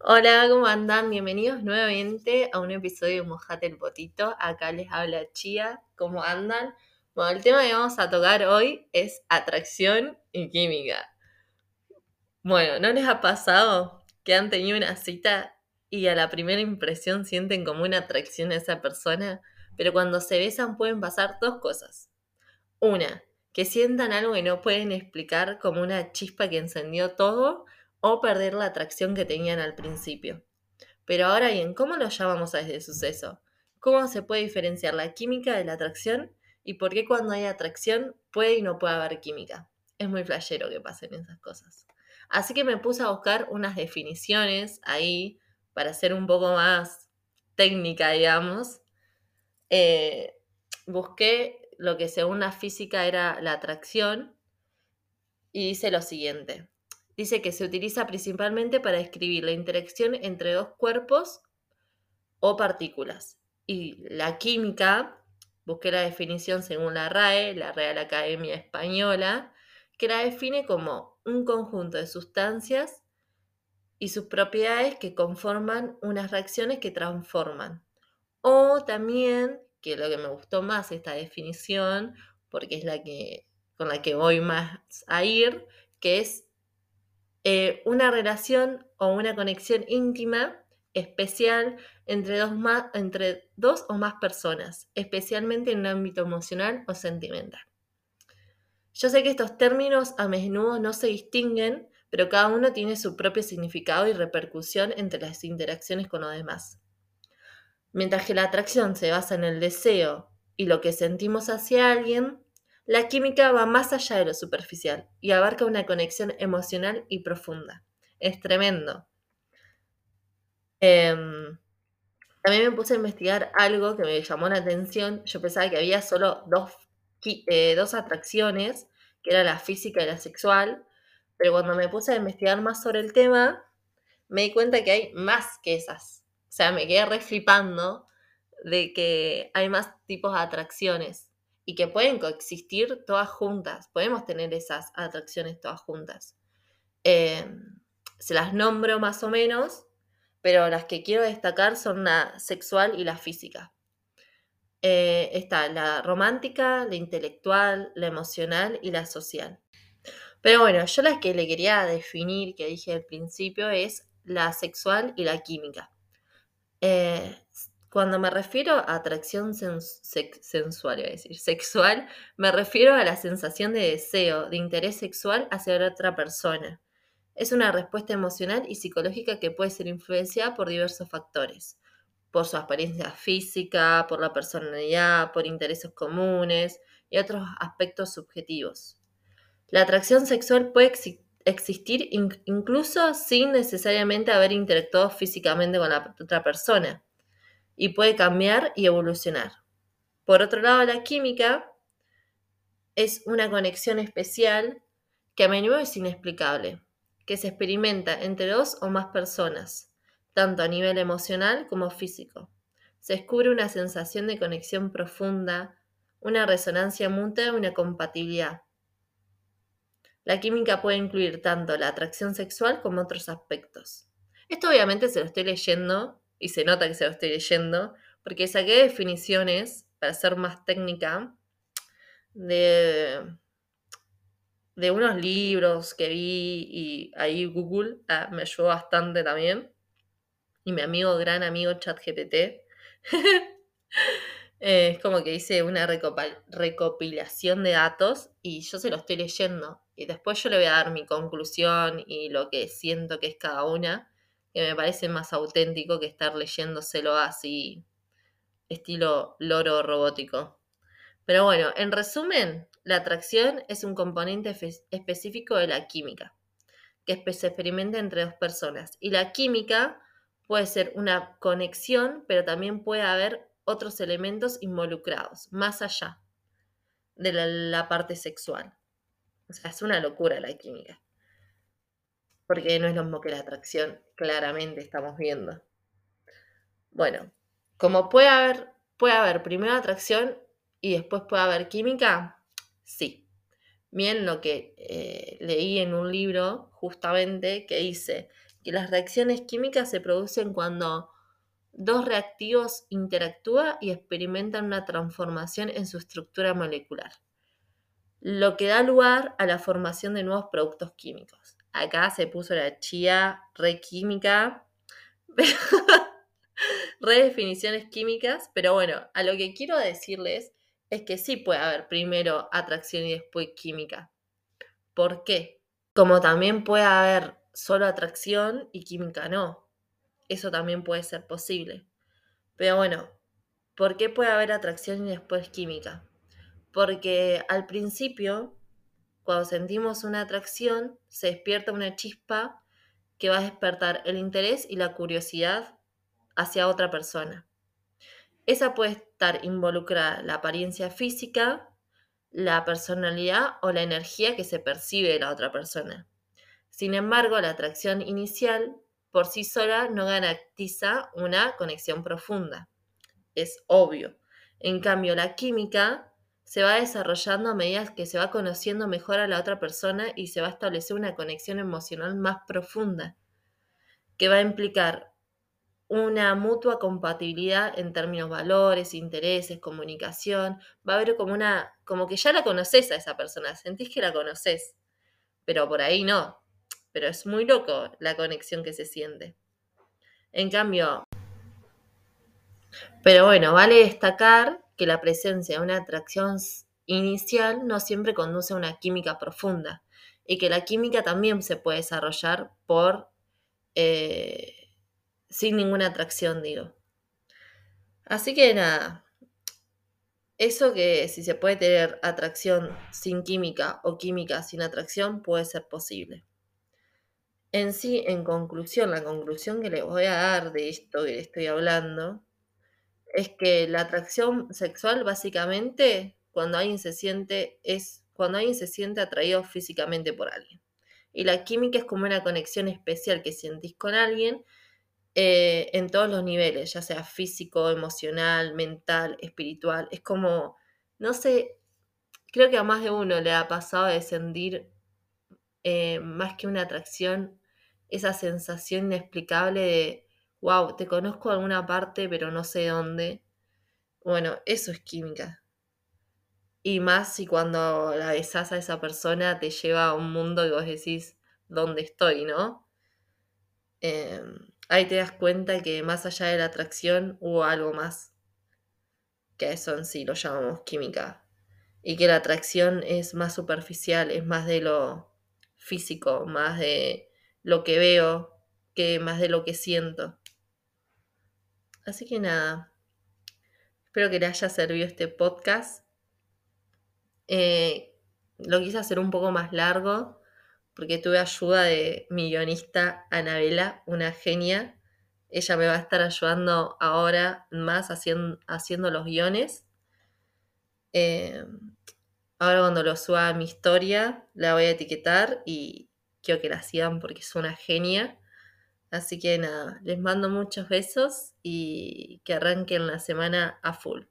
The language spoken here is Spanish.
Hola, ¿cómo andan? Bienvenidos nuevamente a un episodio de Mojate el Potito. Acá les habla Chía. ¿Cómo andan? Bueno, el tema que vamos a tocar hoy es atracción y química. Bueno, ¿no les ha pasado que han tenido una cita y a la primera impresión sienten como una atracción a esa persona? Pero cuando se besan pueden pasar dos cosas. Una, que sientan algo que no pueden explicar como una chispa que encendió todo o perder la atracción que tenían al principio. Pero ahora bien, ¿cómo lo llamamos a ese suceso? ¿Cómo se puede diferenciar la química de la atracción? ¿Y por qué cuando hay atracción puede y no puede haber química? Es muy flashero que pasen esas cosas. Así que me puse a buscar unas definiciones ahí para ser un poco más técnica, digamos. Eh, busqué lo que según la física era la atracción y dice lo siguiente. Dice que se utiliza principalmente para describir la interacción entre dos cuerpos o partículas. Y la química, busqué la definición según la RAE, la Real Academia Española, que la define como un conjunto de sustancias y sus propiedades que conforman unas reacciones que transforman. O también, que es lo que me gustó más esta definición, porque es la que con la que voy más a ir, que es eh, una relación o una conexión íntima, especial, entre dos, más, entre dos o más personas, especialmente en un ámbito emocional o sentimental. Yo sé que estos términos a menudo no se distinguen, pero cada uno tiene su propio significado y repercusión entre las interacciones con los demás. Mientras que la atracción se basa en el deseo y lo que sentimos hacia alguien, la química va más allá de lo superficial y abarca una conexión emocional y profunda. Es tremendo. Em, también me puse a investigar algo que me llamó la atención. Yo pensaba que había solo dos, eh, dos atracciones, que era la física y la sexual, pero cuando me puse a investigar más sobre el tema, me di cuenta que hay más que esas. O sea, me quedé reflipando de que hay más tipos de atracciones y que pueden coexistir todas juntas. Podemos tener esas atracciones todas juntas. Em, se las nombro más o menos, pero las que quiero destacar son la sexual y la física. Eh, está la romántica, la intelectual, la emocional y la social. Pero bueno, yo las que le quería definir, que dije al principio, es la sexual y la química. Eh, cuando me refiero a atracción sensual, a decir, sexual, me refiero a la sensación de deseo, de interés sexual hacia otra persona. Es una respuesta emocional y psicológica que puede ser influenciada por diversos factores, por su apariencia física, por la personalidad, por intereses comunes y otros aspectos subjetivos. La atracción sexual puede existir incluso sin necesariamente haber interactuado físicamente con la otra persona y puede cambiar y evolucionar. Por otro lado, la química es una conexión especial que a menudo es inexplicable, que se experimenta entre dos o más personas, tanto a nivel emocional como físico. Se descubre una sensación de conexión profunda, una resonancia mutua y una compatibilidad. La química puede incluir tanto la atracción sexual como otros aspectos. Esto obviamente se lo estoy leyendo y se nota que se lo estoy leyendo, porque saqué definiciones, para ser más técnica, de, de unos libros que vi y ahí Google ah, me ayudó bastante también. Y mi amigo, gran amigo ChatGPT, es como que hice una recopilación de datos y yo se lo estoy leyendo. Y después yo le voy a dar mi conclusión y lo que siento que es cada una que me parece más auténtico que estar leyéndoselo así, estilo loro robótico. Pero bueno, en resumen, la atracción es un componente específico de la química, que se experimenta entre dos personas. Y la química puede ser una conexión, pero también puede haber otros elementos involucrados, más allá de la parte sexual. O sea, es una locura la química porque no es lo mismo que la atracción, claramente estamos viendo. Bueno, como puede haber, puede haber primero atracción y después puede haber química, sí. Bien lo que eh, leí en un libro justamente que dice que las reacciones químicas se producen cuando dos reactivos interactúan y experimentan una transformación en su estructura molecular, lo que da lugar a la formación de nuevos productos químicos. Acá se puso la chía re química, redefiniciones químicas, pero bueno, a lo que quiero decirles es que sí puede haber primero atracción y después química. ¿Por qué? Como también puede haber solo atracción y química no. Eso también puede ser posible. Pero bueno, ¿por qué puede haber atracción y después química? Porque al principio, cuando sentimos una atracción, se despierta una chispa que va a despertar el interés y la curiosidad hacia otra persona. Esa puede estar involucrada la apariencia física, la personalidad o la energía que se percibe de la otra persona. Sin embargo, la atracción inicial por sí sola no garantiza una conexión profunda. Es obvio. En cambio, la química se va desarrollando a medida que se va conociendo mejor a la otra persona y se va a establecer una conexión emocional más profunda, que va a implicar una mutua compatibilidad en términos valores, intereses, comunicación. Va a haber como una, como que ya la conoces a esa persona, sentís que la conoces, pero por ahí no pero es muy loco la conexión que se siente. En cambio, pero bueno, vale destacar que la presencia de una atracción inicial no siempre conduce a una química profunda y que la química también se puede desarrollar por eh, sin ninguna atracción, digo. Así que nada, eso que si se puede tener atracción sin química o química sin atracción puede ser posible. En sí, en conclusión, la conclusión que les voy a dar de esto que estoy hablando es que la atracción sexual básicamente cuando alguien se siente es cuando alguien se siente atraído físicamente por alguien. Y la química es como una conexión especial que sentís con alguien eh, en todos los niveles, ya sea físico, emocional, mental, espiritual. Es como, no sé, creo que a más de uno le ha pasado de sentir eh, más que una atracción, esa sensación inexplicable de, wow, te conozco alguna parte, pero no sé dónde. Bueno, eso es química. Y más si cuando la besás a esa persona te lleva a un mundo y vos decís, ¿dónde estoy, no? Em, ahí te das cuenta que más allá de la atracción hubo algo más. Que eso en sí lo llamamos química. Y que la atracción es más superficial, es más de lo físico, más de lo que veo que más de lo que siento. Así que nada, espero que le haya servido este podcast. Eh, lo quise hacer un poco más largo porque tuve ayuda de mi guionista Anabela, una genia. Ella me va a estar ayudando ahora más haciendo, los guiones. Eh, ahora cuando lo suba a mi historia, la voy a etiquetar y quiero que la sigan porque es una genia. Así que nada, les mando muchos besos y que arranquen la semana a full.